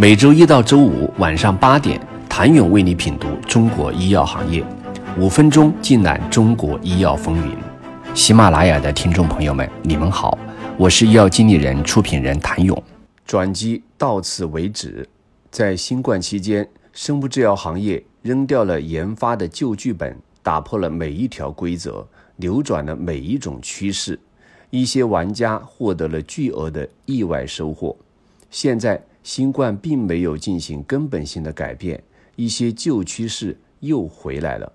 每周一到周五晚上八点，谭勇为你品读中国医药行业，五分钟尽览中国医药风云。喜马拉雅的听众朋友们，你们好，我是医药经理人、出品人谭勇。转机到此为止。在新冠期间，生物制药行业扔掉了研发的旧剧本，打破了每一条规则，扭转了每一种趋势。一些玩家获得了巨额的意外收获。现在。新冠并没有进行根本性的改变，一些旧趋势又回来了。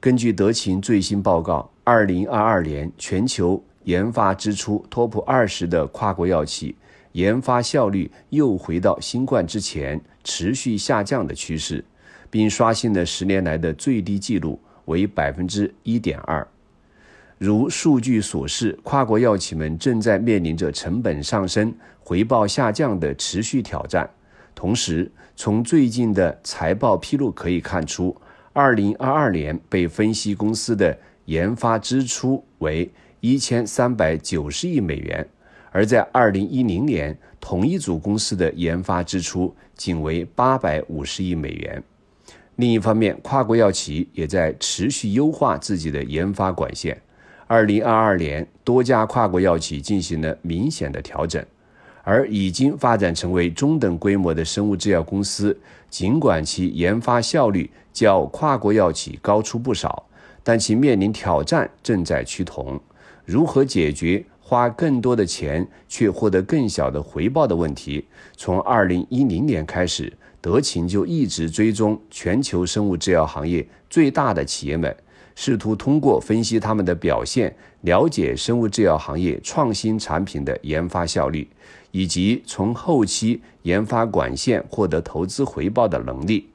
根据德勤最新报告，二零二二年全球研发支出 TOP 二十的跨国药企研发效率又回到新冠之前持续下降的趋势，并刷新了十年来的最低纪录，为百分之一点二。如数据所示，跨国药企们正在面临着成本上升、回报下降的持续挑战。同时，从最近的财报披露可以看出，2022年被分析公司的研发支出为1390亿美元，而在2010年，同一组公司的研发支出仅为850亿美元。另一方面，跨国药企也在持续优化自己的研发管线。二零二二年，多家跨国药企进行了明显的调整，而已经发展成为中等规模的生物制药公司，尽管其研发效率较跨国药企高出不少，但其面临挑战正在趋同。如何解决花更多的钱却获得更小的回报的问题？从二零一零年开始，德勤就一直追踪全球生物制药行业最大的企业们。试图通过分析他们的表现，了解生物制药行业创新产品的研发效率，以及从后期研发管线获得投资回报的能力。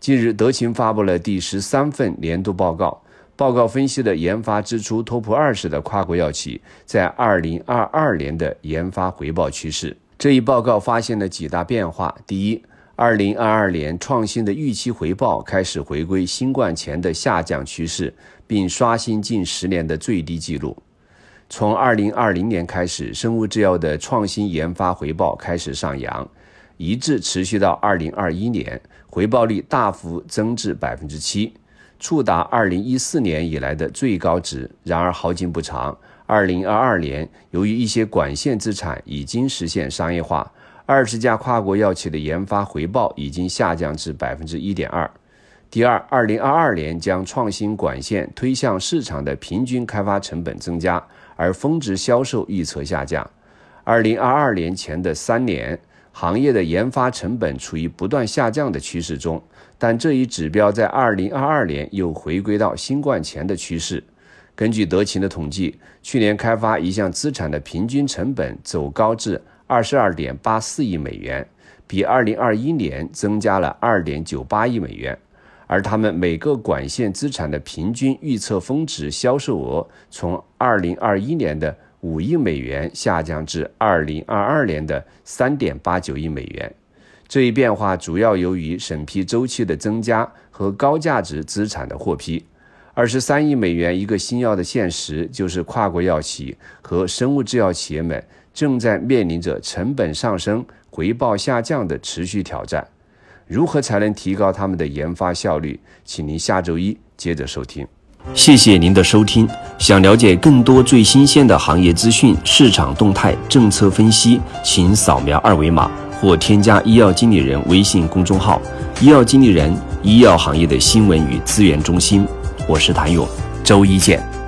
近日，德勤发布了第十三份年度报告，报告分析了研发支出 TOP 二十的跨国药企在二零二二年的研发回报趋势。这一报告发现了几大变化：第一，二零二二年创新的预期回报开始回归新冠前的下降趋势，并刷新近十年的最低纪录。从二零二零年开始，生物制药的创新研发回报开始上扬，一直持续到二零二一年，回报率大幅增至百分之七，触达二零一四年以来的最高值。然而好景不长，二零二二年由于一些管线资产已经实现商业化。二十家跨国药企的研发回报已经下降至百分之一点二。第二，二零二二年将创新管线推向市场的平均开发成本增加，而峰值销售预测下降。二零二二年前的三年，行业的研发成本处于不断下降的趋势中，但这一指标在二零二二年又回归到新冠前的趋势。根据德勤的统计，去年开发一项资产的平均成本走高至。二十二点八四亿美元，比二零二一年增加了二点九八亿美元，而他们每个管线资产的平均预测峰值销售额从二零二一年的五亿美元下降至二零二二年的三点八九亿美元。这一变化主要由于审批周期的增加和高价值资产的获批。二十三亿美元一个新药的现实，就是跨国药企和生物制药企业们。正在面临着成本上升、回报下降的持续挑战，如何才能提高他们的研发效率？请您下周一接着收听。谢谢您的收听。想了解更多最新鲜的行业资讯、市场动态、政策分析，请扫描二维码或添加医药经理人微信公众号“医药经理人”——医药行业的新闻与资源中心。我是谭勇，周一见。